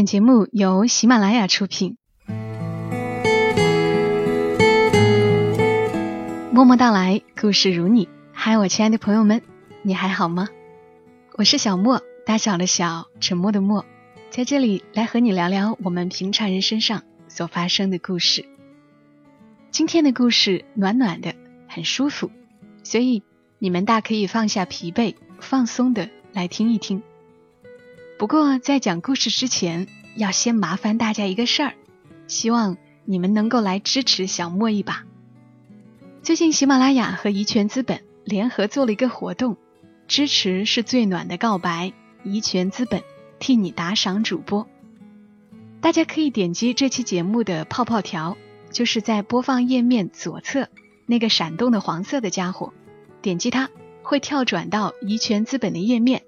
本节目由喜马拉雅出品。默默到来，故事如你。嗨，我亲爱的朋友们，你还好吗？我是小莫，大小的小，沉默的默，在这里来和你聊聊我们平常人身上所发生的故事。今天的故事暖暖的，很舒服，所以你们大可以放下疲惫，放松的来听一听。不过在讲故事之前，要先麻烦大家一个事儿，希望你们能够来支持小莫一把。最近喜马拉雅和怡泉资本联合做了一个活动，支持是最暖的告白，怡泉资本替你打赏主播。大家可以点击这期节目的泡泡条，就是在播放页面左侧那个闪动的黄色的家伙，点击它会跳转到怡泉资本的页面。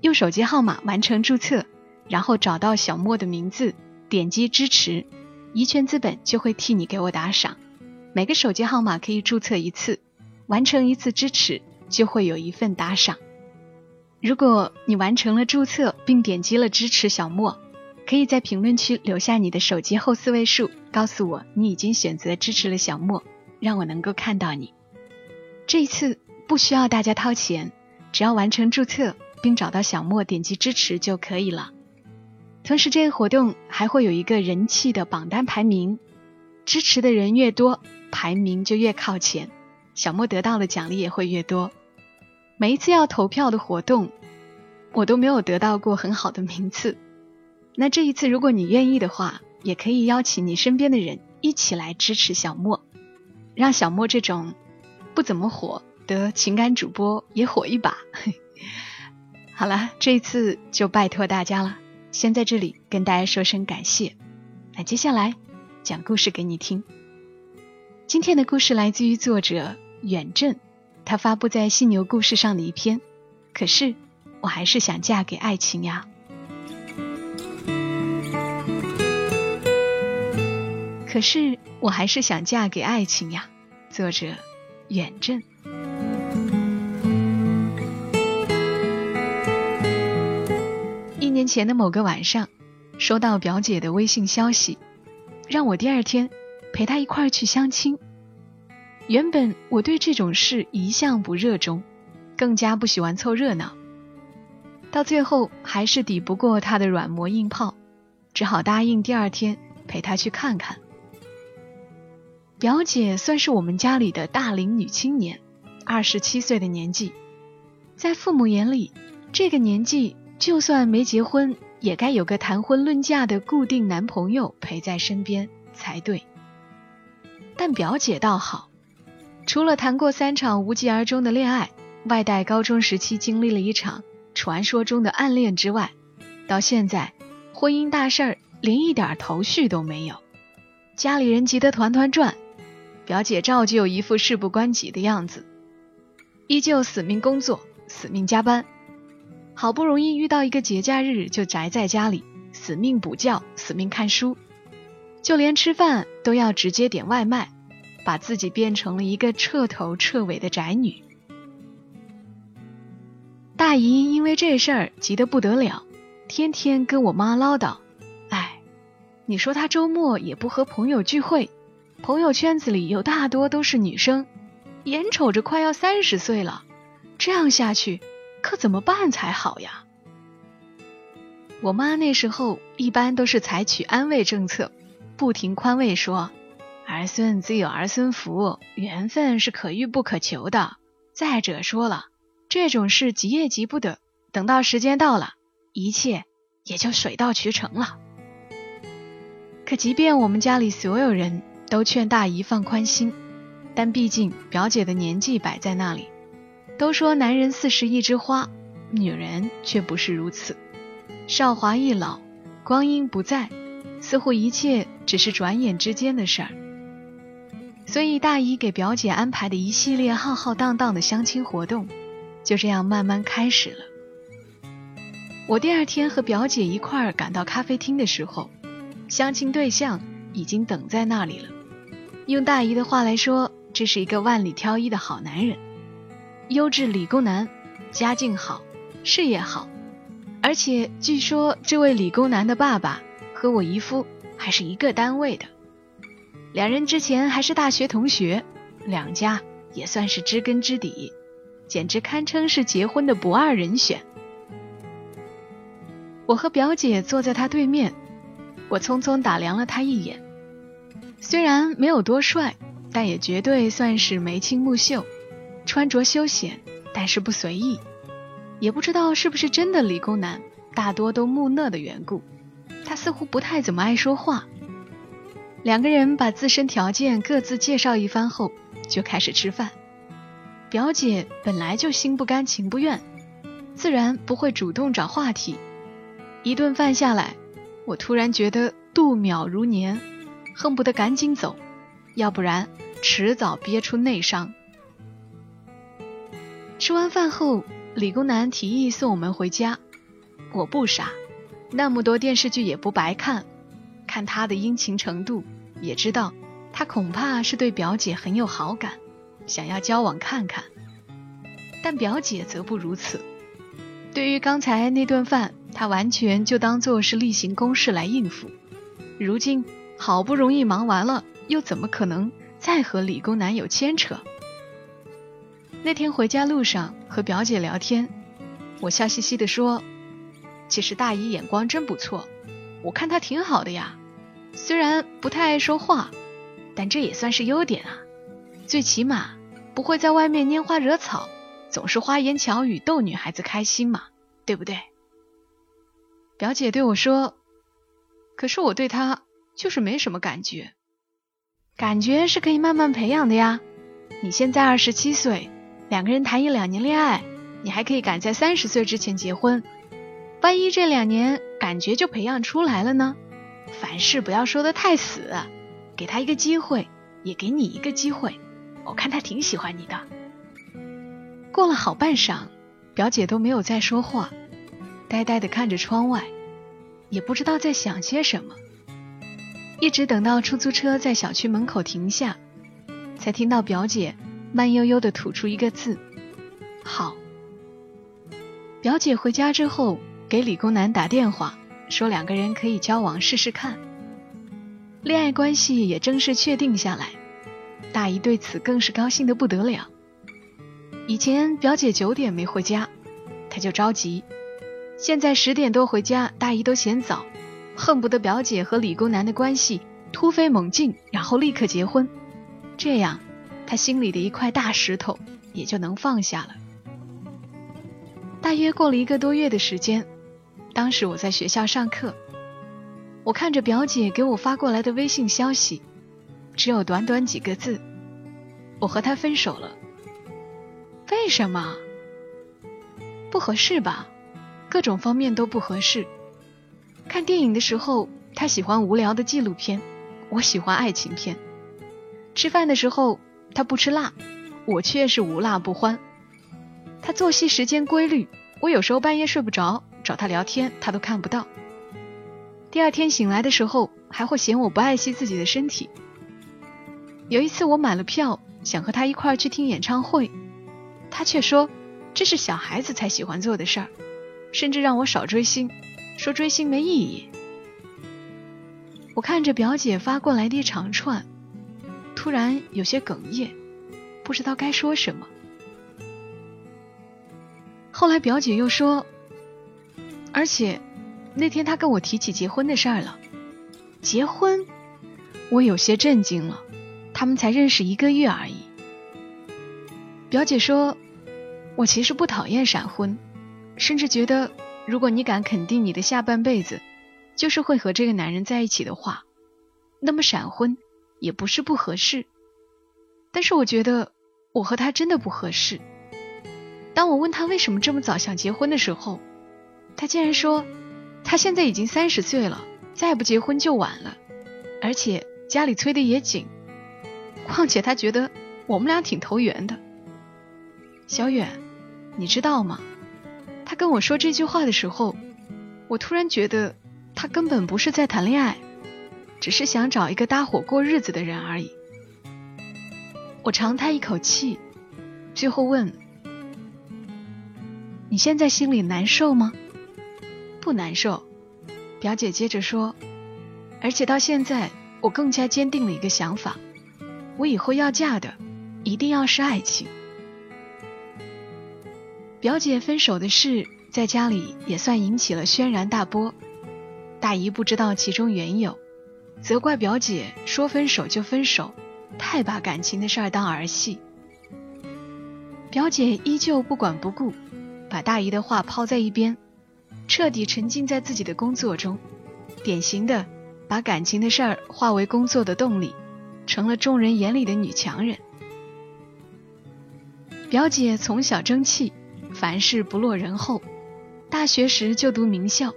用手机号码完成注册，然后找到小莫的名字，点击支持，怡泉资本就会替你给我打赏。每个手机号码可以注册一次，完成一次支持就会有一份打赏。如果你完成了注册并点击了支持小莫，可以在评论区留下你的手机后四位数，告诉我你已经选择支持了小莫，让我能够看到你。这一次不需要大家掏钱，只要完成注册。并找到小莫，点击支持就可以了。同时，这个活动还会有一个人气的榜单排名，支持的人越多，排名就越靠前，小莫得到的奖励也会越多。每一次要投票的活动，我都没有得到过很好的名次。那这一次，如果你愿意的话，也可以邀请你身边的人一起来支持小莫，让小莫这种不怎么火的情感主播也火一把。好了，这一次就拜托大家了。先在这里跟大家说声感谢。那接下来讲故事给你听。今天的故事来自于作者远镇，他发布在犀牛故事上的一篇。可是我还是想嫁给爱情呀。可是我还是想嫁给爱情呀。作者远镇。前的某个晚上，收到表姐的微信消息，让我第二天陪她一块儿去相亲。原本我对这种事一向不热衷，更加不喜欢凑热闹。到最后还是抵不过她的软磨硬泡，只好答应第二天陪她去看看。表姐算是我们家里的大龄女青年，二十七岁的年纪，在父母眼里，这个年纪。就算没结婚，也该有个谈婚论嫁的固定男朋友陪在身边才对。但表姐倒好，除了谈过三场无疾而终的恋爱，外带高中时期经历了一场传说中的暗恋之外，到现在婚姻大事儿连一点头绪都没有，家里人急得团团转，表姐照旧一副事不关己的样子，依旧死命工作，死命加班。好不容易遇到一个节假日，就宅在家里，死命补觉，死命看书，就连吃饭都要直接点外卖，把自己变成了一个彻头彻尾的宅女。大姨因为这事儿急得不得了，天天跟我妈唠叨：“哎，你说她周末也不和朋友聚会，朋友圈子里有大多都是女生，眼瞅着快要三十岁了，这样下去。”可怎么办才好呀？我妈那时候一般都是采取安慰政策，不停宽慰说：“儿孙自有儿孙福，缘分是可遇不可求的。再者说了，这种事急也急不得，等到时间到了，一切也就水到渠成了。”可即便我们家里所有人都劝大姨放宽心，但毕竟表姐的年纪摆在那里。都说男人四十一枝花，女人却不是如此。少华易老，光阴不再，似乎一切只是转眼之间的事儿。所以大姨给表姐安排的一系列浩浩荡荡的相亲活动，就这样慢慢开始了。我第二天和表姐一块儿赶到咖啡厅的时候，相亲对象已经等在那里了。用大姨的话来说，这是一个万里挑一的好男人。优质理工男，家境好，事业好，而且据说这位理工男的爸爸和我姨夫还是一个单位的，两人之前还是大学同学，两家也算是知根知底，简直堪称是结婚的不二人选。我和表姐坐在他对面，我匆匆打量了他一眼，虽然没有多帅，但也绝对算是眉清目秀，穿着休闲，但是不随意。也不知道是不是真的理工男大多都木讷的缘故，他似乎不太怎么爱说话。两个人把自身条件各自介绍一番后，就开始吃饭。表姐本来就心不甘情不愿，自然不会主动找话题。一顿饭下来，我突然觉得度秒如年，恨不得赶紧走，要不然迟早憋出内伤。吃完饭后。理工男提议送我们回家，我不傻，那么多电视剧也不白看。看他的殷勤程度，也知道他恐怕是对表姐很有好感，想要交往看看。但表姐则不如此，对于刚才那顿饭，她完全就当做是例行公事来应付。如今好不容易忙完了，又怎么可能再和理工男有牵扯？那天回家路上和表姐聊天，我笑嘻嘻地说：“其实大姨眼光真不错，我看她挺好的呀。虽然不太爱说话，但这也算是优点啊。最起码不会在外面拈花惹草，总是花言巧语逗女孩子开心嘛，对不对？”表姐对我说：“可是我对她就是没什么感觉，感觉是可以慢慢培养的呀。你现在二十七岁。”两个人谈一两年恋爱，你还可以赶在三十岁之前结婚。万一这两年感觉就培养出来了呢？凡事不要说的太死，给他一个机会，也给你一个机会。我看他挺喜欢你的。过了好半晌，表姐都没有再说话，呆呆的看着窗外，也不知道在想些什么。一直等到出租车在小区门口停下，才听到表姐。慢悠悠的吐出一个字：“好。”表姐回家之后给理工男打电话，说两个人可以交往试试看。恋爱关系也正式确定下来，大姨对此更是高兴的不得了。以前表姐九点没回家，她就着急；现在十点多回家，大姨都嫌早，恨不得表姐和理工男的关系突飞猛进，然后立刻结婚，这样。他心里的一块大石头也就能放下了。大约过了一个多月的时间，当时我在学校上课，我看着表姐给我发过来的微信消息，只有短短几个字：“我和他分手了。”为什么？不合适吧？各种方面都不合适。看电影的时候，他喜欢无聊的纪录片，我喜欢爱情片。吃饭的时候。他不吃辣，我却是无辣不欢。他作息时间规律，我有时候半夜睡不着，找他聊天他都看不到。第二天醒来的时候，还会嫌我不爱惜自己的身体。有一次我买了票，想和他一块去听演唱会，他却说这是小孩子才喜欢做的事儿，甚至让我少追星，说追星没意义。我看着表姐发过来的一长串。突然有些哽咽，不知道该说什么。后来表姐又说，而且那天她跟我提起结婚的事儿了。结婚，我有些震惊了。他们才认识一个月而已。表姐说，我其实不讨厌闪婚，甚至觉得，如果你敢肯定你的下半辈子就是会和这个男人在一起的话，那么闪婚。也不是不合适，但是我觉得我和他真的不合适。当我问他为什么这么早想结婚的时候，他竟然说他现在已经三十岁了，再不结婚就晚了，而且家里催的也紧。况且他觉得我们俩挺投缘的。小远，你知道吗？他跟我说这句话的时候，我突然觉得他根本不是在谈恋爱。只是想找一个搭伙过日子的人而已。我长叹一口气，最后问：“你现在心里难受吗？”不难受。表姐接着说：“而且到现在，我更加坚定了一个想法：我以后要嫁的，一定要是爱情。表姐分手的事，在家里也算引起了轩然大波。大姨不知道其中缘由，责怪表姐说分手就分手，太把感情的事儿当儿戏。表姐依旧不管不顾，把大姨的话抛在一边，彻底沉浸在自己的工作中，典型的把感情的事儿化为工作的动力，成了众人眼里的女强人。表姐从小争气。凡事不落人后，大学时就读名校，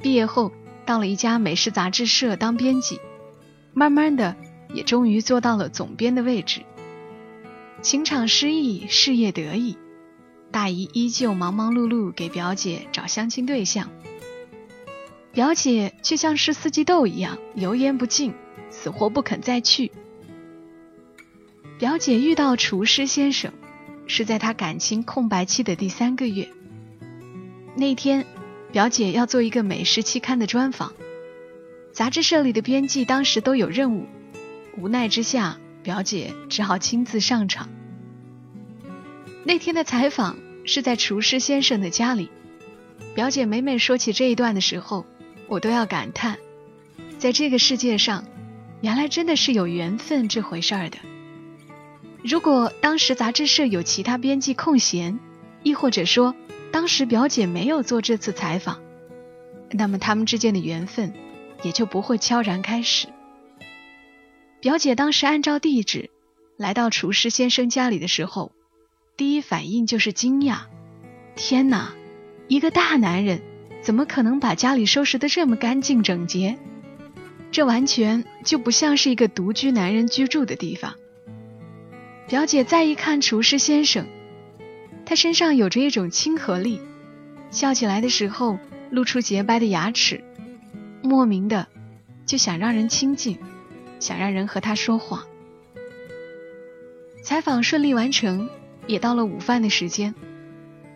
毕业后到了一家美食杂志社当编辑，慢慢的也终于做到了总编的位置。情场失意，事业得意，大姨依旧忙忙碌碌给表姐找相亲对象，表姐却像是四季豆一样油盐不进，死活不肯再去。表姐遇到厨师先生。是在她感情空白期的第三个月。那天，表姐要做一个美食期刊的专访，杂志社里的编辑当时都有任务，无奈之下，表姐只好亲自上场。那天的采访是在厨师先生的家里，表姐每每说起这一段的时候，我都要感叹，在这个世界上，原来真的是有缘分这回事儿的。如果当时杂志社有其他编辑空闲，亦或者说当时表姐没有做这次采访，那么他们之间的缘分也就不会悄然开始。表姐当时按照地址来到厨师先生家里的时候，第一反应就是惊讶：天哪，一个大男人怎么可能把家里收拾得这么干净整洁？这完全就不像是一个独居男人居住的地方。表姐再一看厨师先生，他身上有着一种亲和力，笑起来的时候露出洁白的牙齿，莫名的就想让人亲近，想让人和他说话。采访顺利完成，也到了午饭的时间。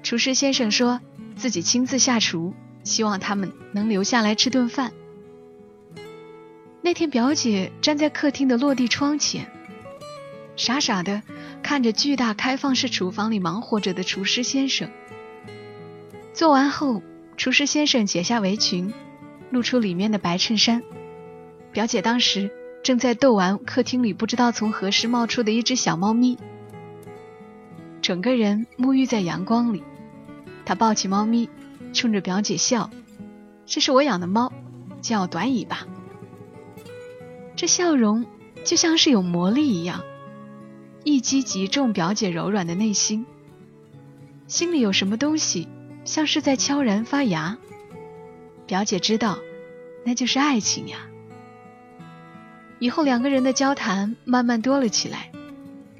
厨师先生说自己亲自下厨，希望他们能留下来吃顿饭。那天，表姐站在客厅的落地窗前。傻傻的看着巨大开放式厨房里忙活着的厨师先生。做完后，厨师先生解下围裙，露出里面的白衬衫。表姐当时正在逗玩客厅里不知道从何时冒出的一只小猫咪，整个人沐浴在阳光里。她抱起猫咪，冲着表姐笑：“这是我养的猫，叫短尾巴。”这笑容就像是有魔力一样。一击即中表姐柔软的内心，心里有什么东西像是在悄然发芽。表姐知道，那就是爱情呀。以后两个人的交谈慢慢多了起来。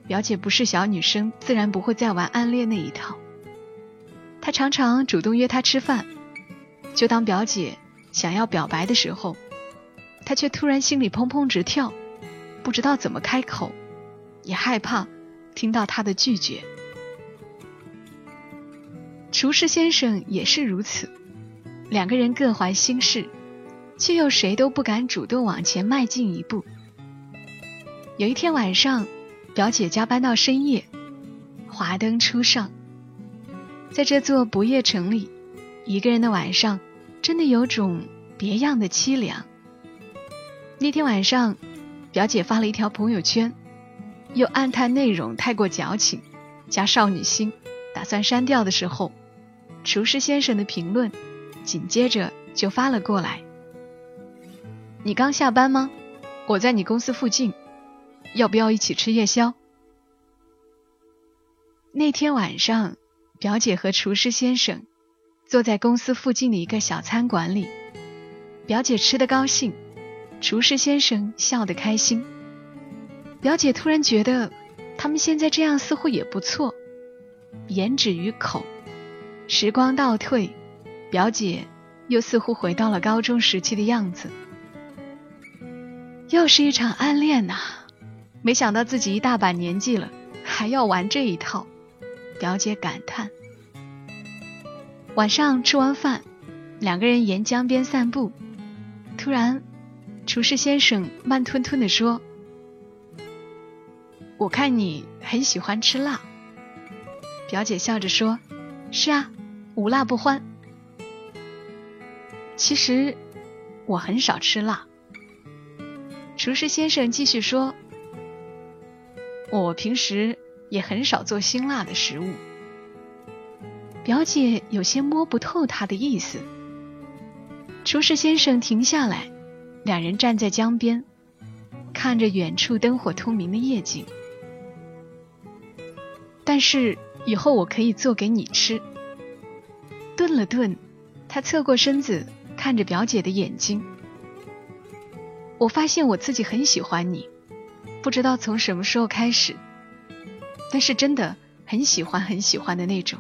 表姐不是小女生，自然不会再玩暗恋那一套。她常常主动约她吃饭，就当表姐想要表白的时候，她却突然心里砰砰直跳，不知道怎么开口。也害怕听到他的拒绝。厨师先生也是如此，两个人各怀心事，却又谁都不敢主动往前迈进一步。有一天晚上，表姐加班到深夜，华灯初上，在这座不夜城里，一个人的晚上真的有种别样的凄凉。那天晚上，表姐发了一条朋友圈。又暗叹内容太过矫情，加少女心，打算删掉的时候，厨师先生的评论紧接着就发了过来：“你刚下班吗？我在你公司附近，要不要一起吃夜宵？”那天晚上，表姐和厨师先生坐在公司附近的一个小餐馆里，表姐吃得高兴，厨师先生笑得开心。表姐突然觉得，他们现在这样似乎也不错。言止于口，时光倒退，表姐又似乎回到了高中时期的样子。又是一场暗恋呐！没想到自己一大把年纪了，还要玩这一套。表姐感叹。晚上吃完饭，两个人沿江边散步，突然，厨师先生慢吞吞地说：“我看你很喜欢吃辣。”表姐笑着说：“是啊，无辣不欢。”其实我很少吃辣。厨师先生继续说：“我平时也很少做辛辣的食物。”表姐有些摸不透他的意思。厨师先生停下来，两人站在江边，看着远处灯火通明的夜景。但是以后我可以做给你吃。顿了顿，他侧过身子。看着表姐的眼睛，我发现我自己很喜欢你，不知道从什么时候开始，但是真的很喜欢很喜欢的那种。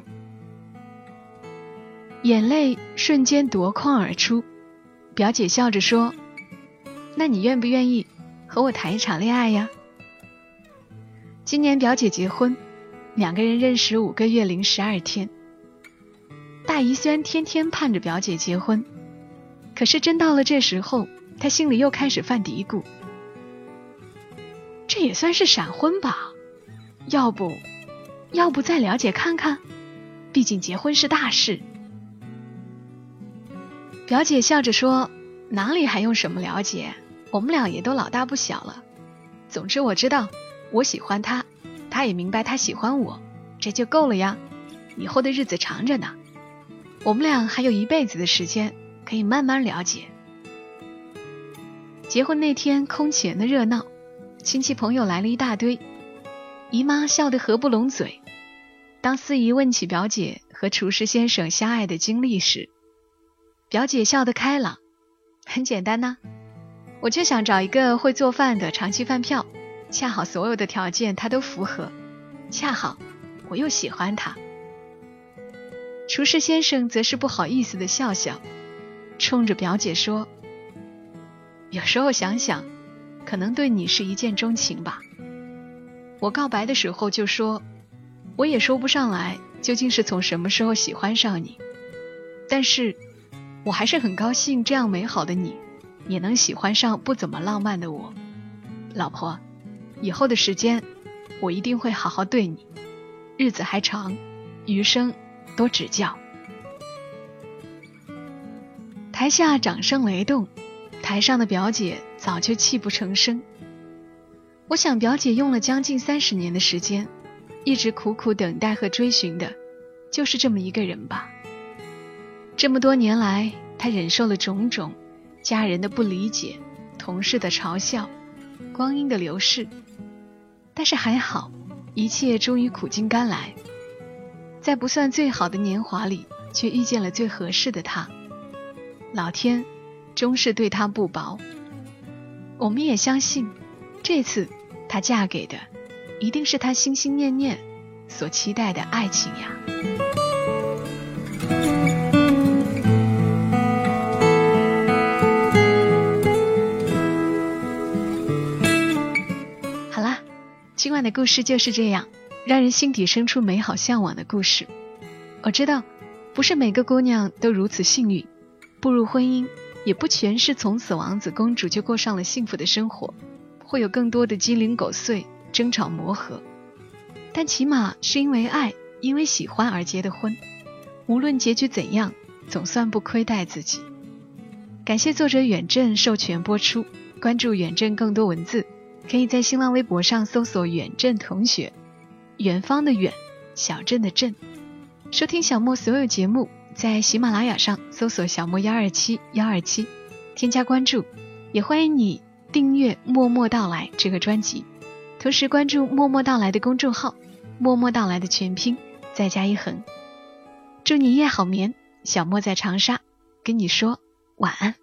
眼泪瞬间夺眶而出，表姐笑着说：“那你愿不愿意和我谈一场恋爱呀？”今年表姐结婚，两个人认识五个月零十二天。大姨虽然天天盼着表姐结婚。可是真到了这时候，她心里又开始犯嘀咕：这也算是闪婚吧？要不，要不再了解看看？毕竟结婚是大事。表姐笑着说：“哪里还用什么了解？我们俩也都老大不小了。总之我知道，我喜欢他，他也明白他喜欢我，这就够了呀。以后的日子长着呢，我们俩还有一辈子的时间。”可以慢慢了解。结婚那天，空前的热闹，亲戚朋友来了一大堆，姨妈笑得合不拢嘴。当司仪问起表姐和厨师先生相爱的经历时，表姐笑得开朗，很简单呐，我就想找一个会做饭的长期饭票，恰好所有的条件他都符合，恰好我又喜欢他。厨师先生则是不好意思的笑笑。冲着表姐说：“有时候想想，可能对你是一见钟情吧。我告白的时候就说，我也说不上来究竟是从什么时候喜欢上你，但是我还是很高兴这样美好的你，也能喜欢上不怎么浪漫的我。老婆，以后的时间，我一定会好好对你。日子还长，余生多指教。”台下掌声雷动，台上的表姐早就泣不成声。我想，表姐用了将近三十年的时间，一直苦苦等待和追寻的，就是这么一个人吧。这么多年来，她忍受了种种家人的不理解、同事的嘲笑、光阴的流逝，但是还好，一切终于苦尽甘来，在不算最好的年华里，却遇见了最合适的他。老天终是对她不薄，我们也相信，这次她嫁给的一定是她心心念念所期待的爱情呀。晚的故事就是这样，让人心底生出美好向往的故事。我知道，不是每个姑娘都如此幸运。步入婚姻，也不全是从此王子公主就过上了幸福的生活，会有更多的鸡零狗碎、争吵磨合。但起码是因为爱、因为喜欢而结的婚，无论结局怎样，总算不亏待自己。感谢作者远镇授权播出，关注远镇更多文字，可以在新浪微博上搜索“远镇同学”，远方的远，小镇的镇，收听小莫所有节目。在喜马拉雅上搜索“小莫幺二七幺二七”，添加关注，也欢迎你订阅“默默到来”这个专辑，同时关注“默默到来”的公众号“默默到来”的全拼，再加一横。祝你夜好眠，小莫在长沙跟你说晚安。